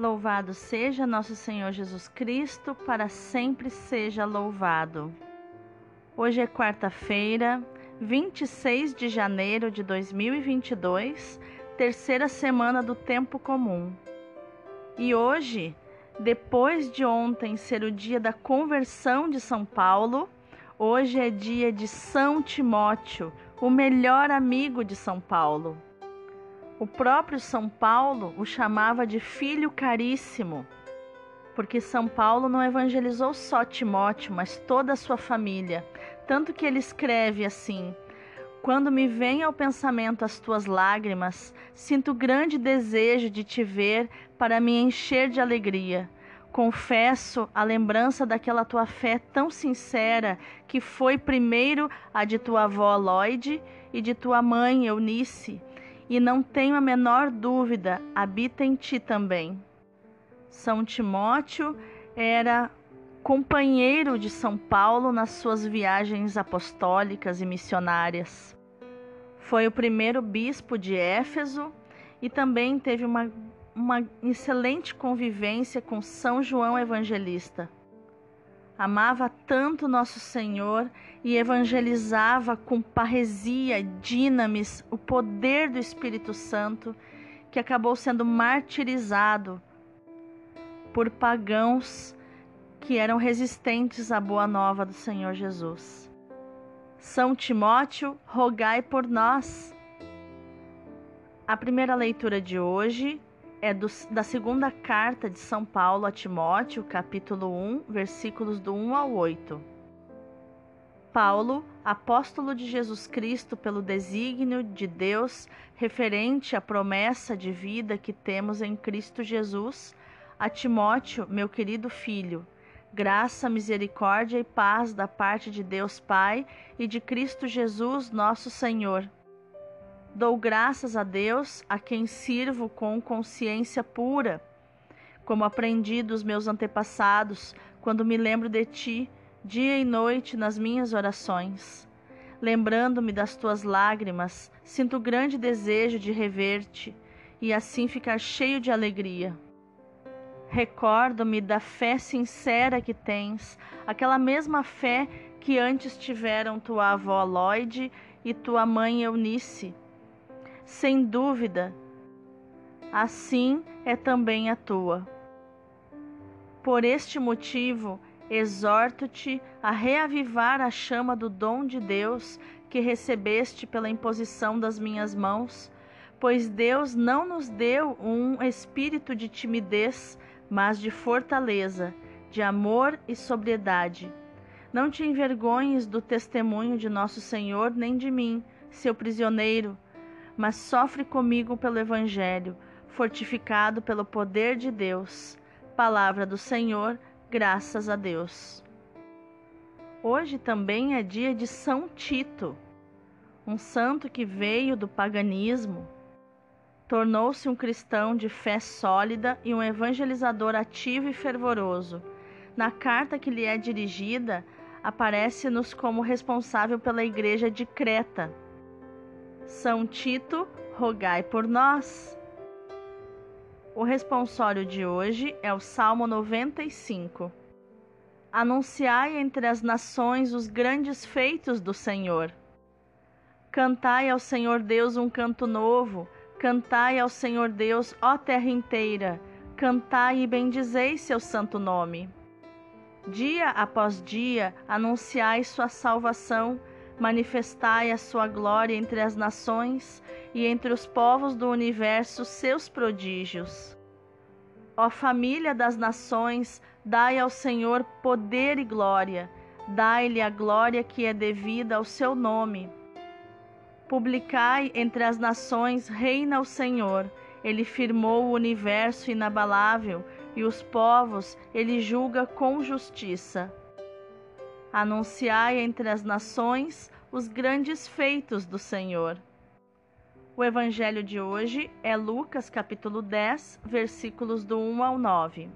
Louvado seja nosso Senhor Jesus Cristo, para sempre seja louvado. Hoje é quarta-feira, 26 de janeiro de 2022, terceira semana do tempo comum. E hoje, depois de ontem ser o dia da conversão de São Paulo, hoje é dia de São Timóteo, o melhor amigo de São Paulo. O próprio São Paulo o chamava de filho caríssimo, porque São Paulo não evangelizou só Timóteo, mas toda a sua família. Tanto que ele escreve assim: Quando me vem ao pensamento as tuas lágrimas, sinto grande desejo de te ver para me encher de alegria. Confesso a lembrança daquela tua fé tão sincera que foi primeiro a de tua avó Lloyd e de tua mãe Eunice e não tenho a menor dúvida, habita em ti também. São Timóteo era companheiro de São Paulo nas suas viagens apostólicas e missionárias. Foi o primeiro bispo de Éfeso e também teve uma, uma excelente convivência com São João Evangelista amava tanto nosso Senhor e evangelizava com parresia, dinamis, o poder do Espírito Santo, que acabou sendo martirizado por pagãos que eram resistentes à boa nova do Senhor Jesus. São Timóteo, rogai por nós. A primeira leitura de hoje é do, da segunda carta de São Paulo a Timóteo, capítulo 1, versículos do 1 ao 8. Paulo, apóstolo de Jesus Cristo pelo desígnio de Deus referente à promessa de vida que temos em Cristo Jesus, a Timóteo, meu querido filho, graça, misericórdia e paz da parte de Deus Pai e de Cristo Jesus, nosso Senhor Dou graças a Deus, a quem sirvo com consciência pura, como aprendi dos meus antepassados, quando me lembro de ti, dia e noite nas minhas orações. Lembrando-me das tuas lágrimas, sinto grande desejo de rever-te e assim ficar cheio de alegria. Recordo-me da fé sincera que tens, aquela mesma fé que antes tiveram tua avó Lloyd e tua mãe Eunice sem dúvida, assim é também a tua. Por este motivo, exorto-te a reavivar a chama do dom de Deus que recebeste pela imposição das minhas mãos, pois Deus não nos deu um espírito de timidez, mas de fortaleza, de amor e sobriedade. Não te envergonhes do testemunho de nosso Senhor, nem de mim, seu prisioneiro mas sofre comigo pelo Evangelho, fortificado pelo poder de Deus. Palavra do Senhor, graças a Deus. Hoje também é dia de São Tito, um santo que veio do paganismo, tornou-se um cristão de fé sólida e um evangelizador ativo e fervoroso. Na carta que lhe é dirigida, aparece-nos como responsável pela igreja de Creta são Tito, rogai por nós. O responsório de hoje é o Salmo 95. Anunciai entre as nações os grandes feitos do Senhor. Cantai ao Senhor Deus um canto novo, cantai ao Senhor Deus, ó terra inteira, cantai e bendizei seu santo nome. Dia após dia anunciai sua salvação manifestai a sua glória entre as nações e entre os povos do universo seus prodígios. Ó família das nações, dai ao Senhor poder e glória, dai-lhe a glória que é devida ao seu nome. Publicai entre as nações, reina o Senhor, ele firmou o universo inabalável e os povos ele julga com justiça. Anunciai entre as nações os grandes feitos do Senhor. O evangelho de hoje é Lucas capítulo 10, versículos do 1 ao 9.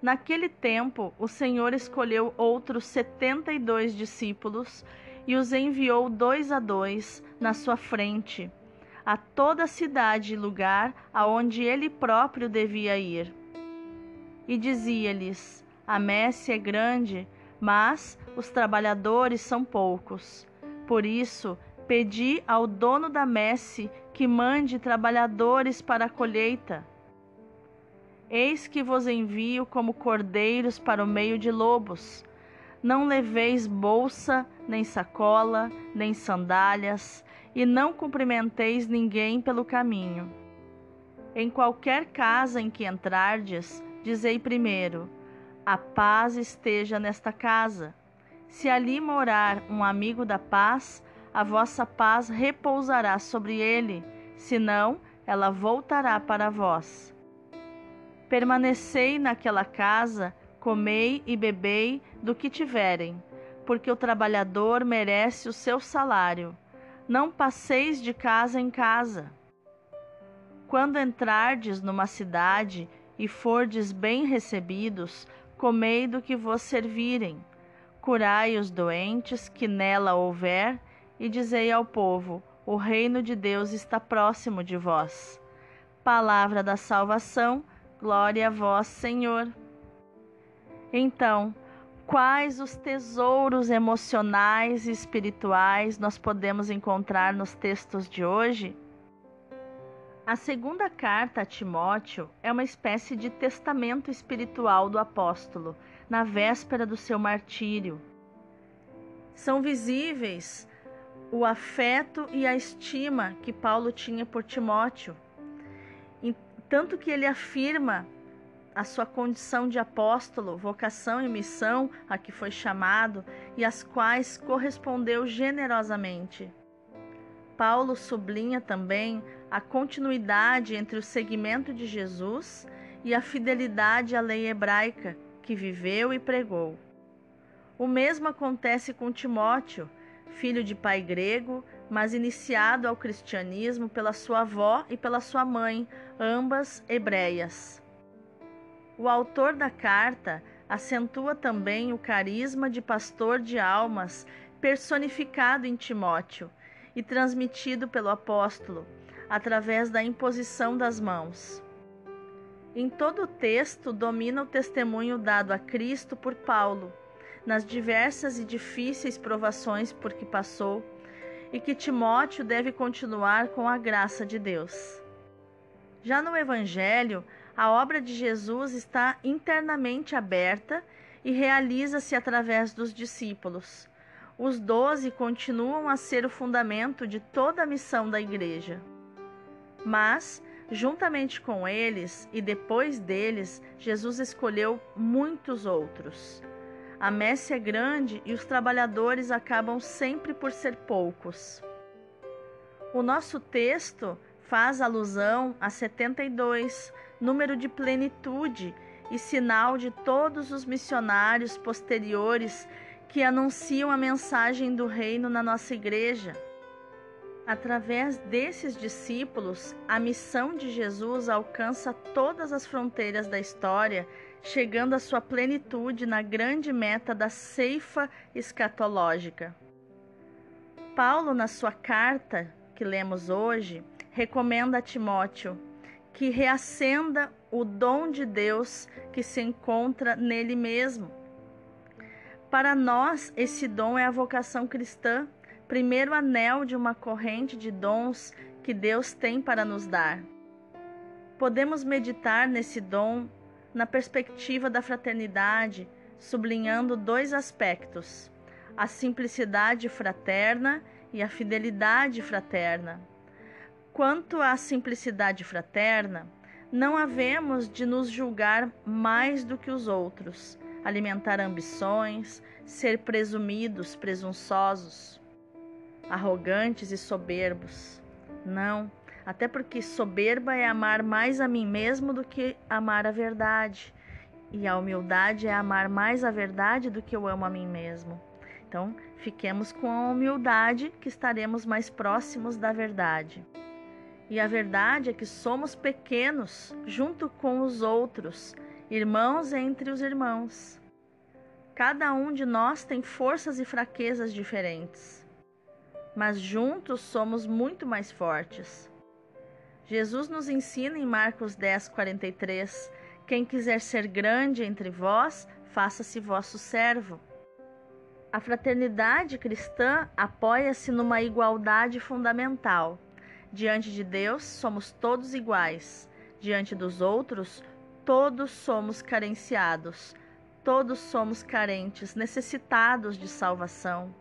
Naquele tempo, o Senhor escolheu outros setenta e dois discípulos e os enviou dois a dois na sua frente, a toda cidade e lugar aonde ele próprio devia ir. E dizia-lhes: A messe é grande, mas os trabalhadores são poucos. Por isso, pedi ao dono da messe que mande trabalhadores para a colheita. Eis que vos envio como cordeiros para o meio de lobos. Não leveis bolsa, nem sacola, nem sandálias, e não cumprimenteis ninguém pelo caminho. Em qualquer casa em que entrardes, dizei primeiro: A paz esteja nesta casa. Se ali morar um amigo da paz, a vossa paz repousará sobre ele, senão ela voltará para vós. Permanecei naquela casa, comei e bebei do que tiverem, porque o trabalhador merece o seu salário não passeis de casa em casa. Quando entrardes numa cidade e fordes bem recebidos, comei do que vos servirem. Curai os doentes que nela houver, e dizei ao povo: O reino de Deus está próximo de vós. Palavra da salvação, glória a vós, Senhor. Então, Quais os tesouros emocionais e espirituais nós podemos encontrar nos textos de hoje? A segunda carta a Timóteo é uma espécie de testamento espiritual do apóstolo, na véspera do seu martírio. São visíveis o afeto e a estima que Paulo tinha por Timóteo, tanto que ele afirma a sua condição de apóstolo, vocação e missão a que foi chamado e às quais correspondeu generosamente. Paulo sublinha também a continuidade entre o seguimento de Jesus e a fidelidade à lei hebraica que viveu e pregou. O mesmo acontece com Timóteo, filho de pai grego, mas iniciado ao cristianismo pela sua avó e pela sua mãe, ambas hebreias. O autor da carta acentua também o carisma de pastor de almas personificado em Timóteo e transmitido pelo apóstolo através da imposição das mãos. Em todo o texto domina o testemunho dado a Cristo por Paulo, nas diversas e difíceis provações por que passou, e que Timóteo deve continuar com a graça de Deus. Já no Evangelho, a obra de Jesus está internamente aberta e realiza-se através dos discípulos. Os doze continuam a ser o fundamento de toda a missão da Igreja. Mas, juntamente com eles e depois deles, Jesus escolheu muitos outros. A messe é grande e os trabalhadores acabam sempre por ser poucos. O nosso texto faz alusão a 72, número de plenitude e sinal de todos os missionários posteriores que anunciam a mensagem do reino na nossa igreja. Através desses discípulos, a missão de Jesus alcança todas as fronteiras da história, chegando à sua plenitude na grande meta da ceifa escatológica. Paulo, na sua carta que lemos hoje, recomenda a Timóteo que reacenda o dom de Deus que se encontra nele mesmo. Para nós, esse dom é a vocação cristã, primeiro anel de uma corrente de dons que Deus tem para nos dar. Podemos meditar nesse dom na perspectiva da fraternidade, sublinhando dois aspectos: a simplicidade fraterna e a fidelidade fraterna. Quanto à simplicidade fraterna, não havemos de nos julgar mais do que os outros, alimentar ambições, ser presumidos, presunçosos, arrogantes e soberbos. Não, até porque soberba é amar mais a mim mesmo do que amar a verdade, e a humildade é amar mais a verdade do que eu amo a mim mesmo. Então, fiquemos com a humildade que estaremos mais próximos da verdade. E a verdade é que somos pequenos junto com os outros, irmãos entre os irmãos. Cada um de nós tem forças e fraquezas diferentes, mas juntos somos muito mais fortes. Jesus nos ensina em Marcos 10, 43: Quem quiser ser grande entre vós, faça-se vosso servo. A fraternidade cristã apoia-se numa igualdade fundamental. Diante de Deus, somos todos iguais. Diante dos outros, todos somos carenciados. Todos somos carentes, necessitados de salvação.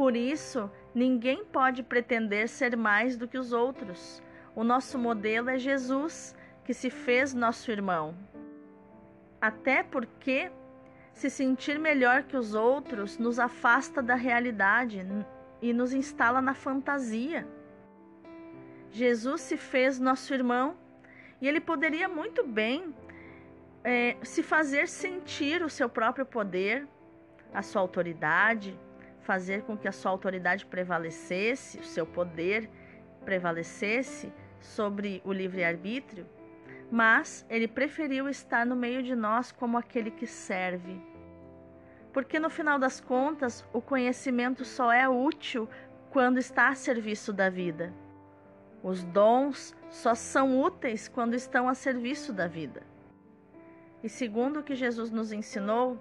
Por isso, ninguém pode pretender ser mais do que os outros. O nosso modelo é Jesus, que se fez nosso irmão. Até porque se sentir melhor que os outros nos afasta da realidade e nos instala na fantasia. Jesus se fez nosso irmão e ele poderia muito bem é, se fazer sentir o seu próprio poder, a sua autoridade, fazer com que a sua autoridade prevalecesse, o seu poder prevalecesse sobre o livre-arbítrio, mas ele preferiu estar no meio de nós como aquele que serve. Porque no final das contas, o conhecimento só é útil quando está a serviço da vida. Os dons só são úteis quando estão a serviço da vida. E segundo o que Jesus nos ensinou,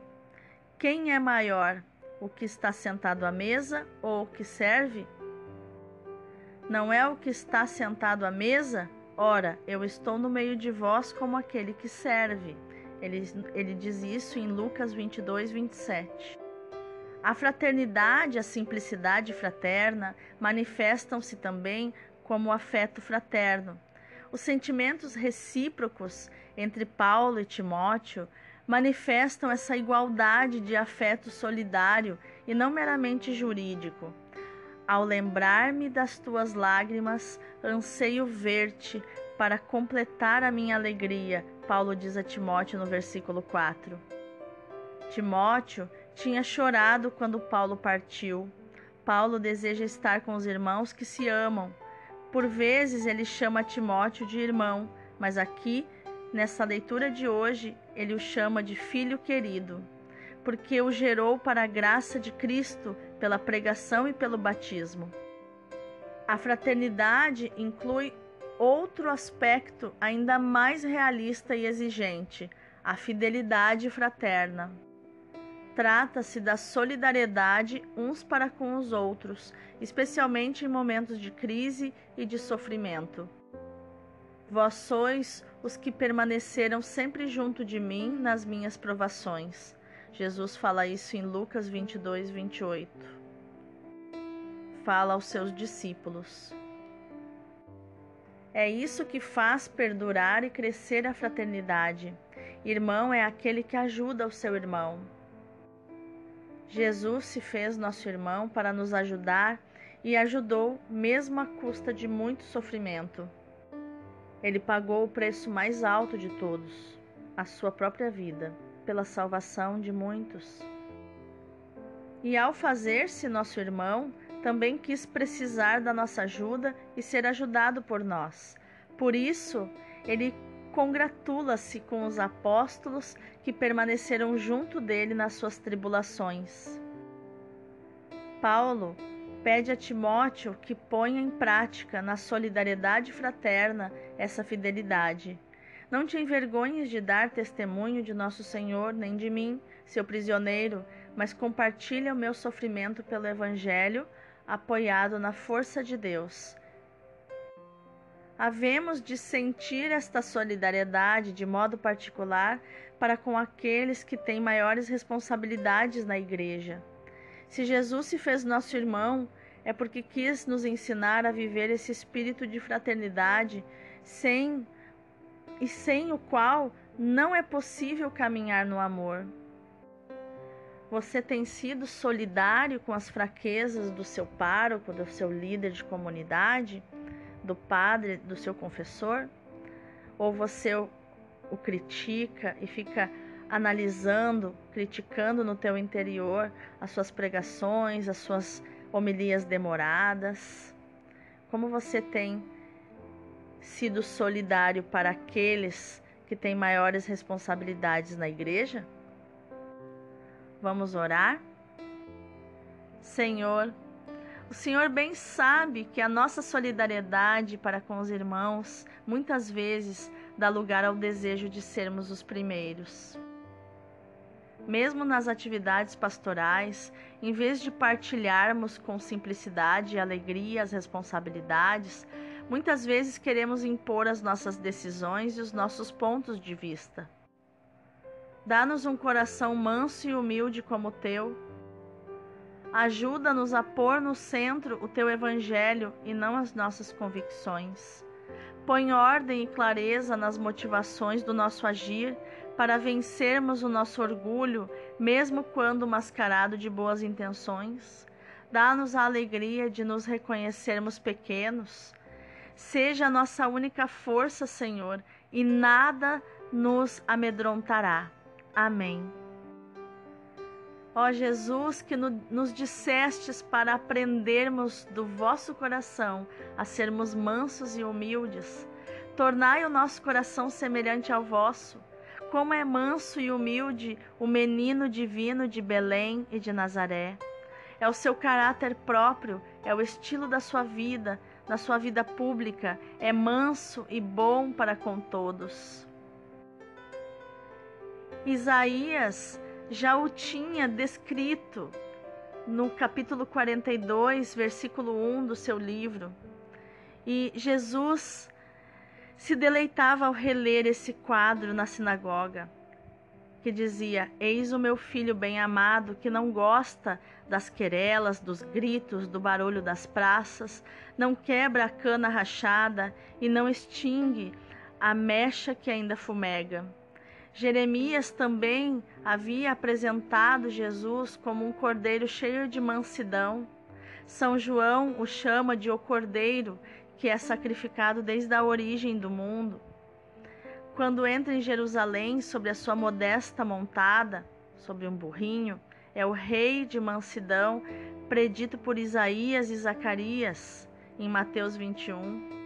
quem é maior, o que está sentado à mesa ou o que serve? Não é o que está sentado à mesa? Ora, eu estou no meio de vós como aquele que serve. Ele, ele diz isso em Lucas 22, 27. A fraternidade, a simplicidade fraterna manifestam-se também como afeto fraterno. Os sentimentos recíprocos entre Paulo e Timóteo manifestam essa igualdade de afeto solidário e não meramente jurídico. Ao lembrar-me das tuas lágrimas, anseio ver-te para completar a minha alegria, Paulo diz a Timóteo no versículo 4. Timóteo tinha chorado quando Paulo partiu. Paulo deseja estar com os irmãos que se amam. Por vezes ele chama Timóteo de irmão, mas aqui Nessa leitura de hoje, ele o chama de filho querido, porque o gerou para a graça de Cristo pela pregação e pelo batismo. A fraternidade inclui outro aspecto ainda mais realista e exigente, a fidelidade fraterna. Trata-se da solidariedade uns para com os outros, especialmente em momentos de crise e de sofrimento. Vós sois os que permaneceram sempre junto de mim nas minhas provações. Jesus fala isso em Lucas 22, 28. Fala aos seus discípulos. É isso que faz perdurar e crescer a fraternidade. Irmão é aquele que ajuda o seu irmão. Jesus se fez nosso irmão para nos ajudar e ajudou, mesmo à custa de muito sofrimento. Ele pagou o preço mais alto de todos, a sua própria vida, pela salvação de muitos. E ao fazer-se nosso irmão, também quis precisar da nossa ajuda e ser ajudado por nós. Por isso, ele congratula-se com os apóstolos que permaneceram junto dele nas suas tribulações. Paulo pede a Timóteo que ponha em prática, na solidariedade fraterna, essa fidelidade. Não te envergonhes de dar testemunho de nosso Senhor, nem de mim, seu prisioneiro, mas compartilha o meu sofrimento pelo Evangelho, apoiado na força de Deus. Havemos de sentir esta solidariedade de modo particular para com aqueles que têm maiores responsabilidades na Igreja. Se Jesus se fez nosso irmão, é porque quis nos ensinar a viver esse espírito de fraternidade sem e sem o qual não é possível caminhar no amor. Você tem sido solidário com as fraquezas do seu pároco, do seu líder de comunidade, do padre, do seu confessor? Ou você o, critica e fica analisando, criticando no teu interior as suas pregações, as suas homilias demoradas? Como você tem sido solidário para aqueles que têm maiores responsabilidades na igreja? Vamos orar? Senhor, O Senhor bem sabe que a nossa solidariedade para com os irmãos muitas vezes dá lugar ao desejo de sermos os primeiros. Mesmo nas atividades pastorais, em vez de partilharmos com simplicidade e alegria as responsabilidades, muitas vezes queremos impor as nossas decisões e os nossos pontos de vista. Dá-nos um coração manso e humilde como o teu Ajuda-nos a pôr no centro o teu evangelho e não as nossas convicções. Põe ordem e clareza nas motivações do nosso agir para vencermos o nosso orgulho, mesmo quando mascarado de boas intenções. Dá-nos a alegria de nos reconhecermos pequenos. Seja a nossa única força, Senhor, e nada nos amedrontará. Amém. Ó Jesus, que no, nos dissestes para aprendermos do vosso coração a sermos mansos e humildes, tornai o nosso coração semelhante ao vosso. Como é manso e humilde o menino divino de Belém e de Nazaré. É o seu caráter próprio, é o estilo da sua vida, na sua vida pública, é manso e bom para com todos. Isaías já o tinha descrito no capítulo 42, versículo 1 do seu livro. E Jesus se deleitava ao reler esse quadro na sinagoga, que dizia: Eis o meu filho bem-amado, que não gosta das querelas, dos gritos, do barulho das praças, não quebra a cana rachada e não extingue a mecha que ainda fumega. Jeremias também havia apresentado Jesus como um cordeiro cheio de mansidão. São João o chama de o cordeiro que é sacrificado desde a origem do mundo. Quando entra em Jerusalém sobre a sua modesta montada, sobre um burrinho, é o rei de mansidão predito por Isaías e Zacarias em Mateus 21.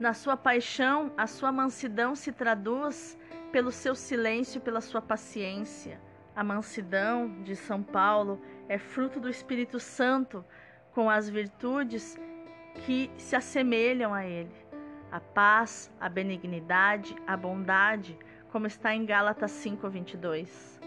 Na sua paixão, a sua mansidão se traduz pelo seu silêncio, pela sua paciência. A mansidão de São Paulo é fruto do Espírito Santo, com as virtudes que se assemelham a ele. A paz, a benignidade, a bondade, como está em Gálatas 5:22.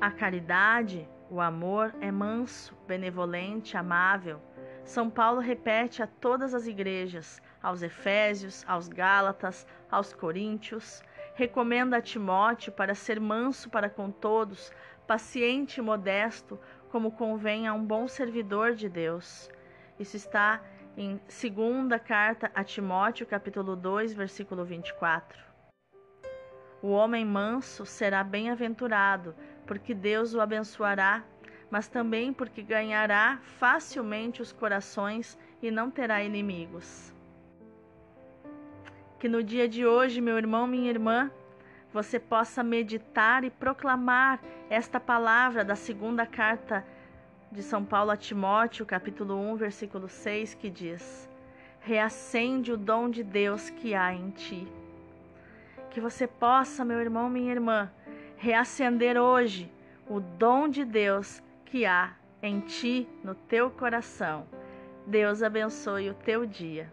A caridade, o amor é manso, benevolente, amável. São Paulo repete a todas as igrejas, aos Efésios, aos Gálatas, aos Coríntios, recomenda a Timóteo para ser manso para com todos, paciente e modesto, como convém a um bom servidor de Deus. Isso está em segunda carta a Timóteo, capítulo 2, versículo 24. O homem manso será bem-aventurado, porque Deus o abençoará, mas também porque ganhará facilmente os corações e não terá inimigos que no dia de hoje, meu irmão, minha irmã, você possa meditar e proclamar esta palavra da segunda carta de São Paulo a Timóteo, capítulo 1, versículo 6, que diz: Reacende o dom de Deus que há em ti. Que você possa, meu irmão, minha irmã, reacender hoje o dom de Deus que há em ti, no teu coração. Deus abençoe o teu dia.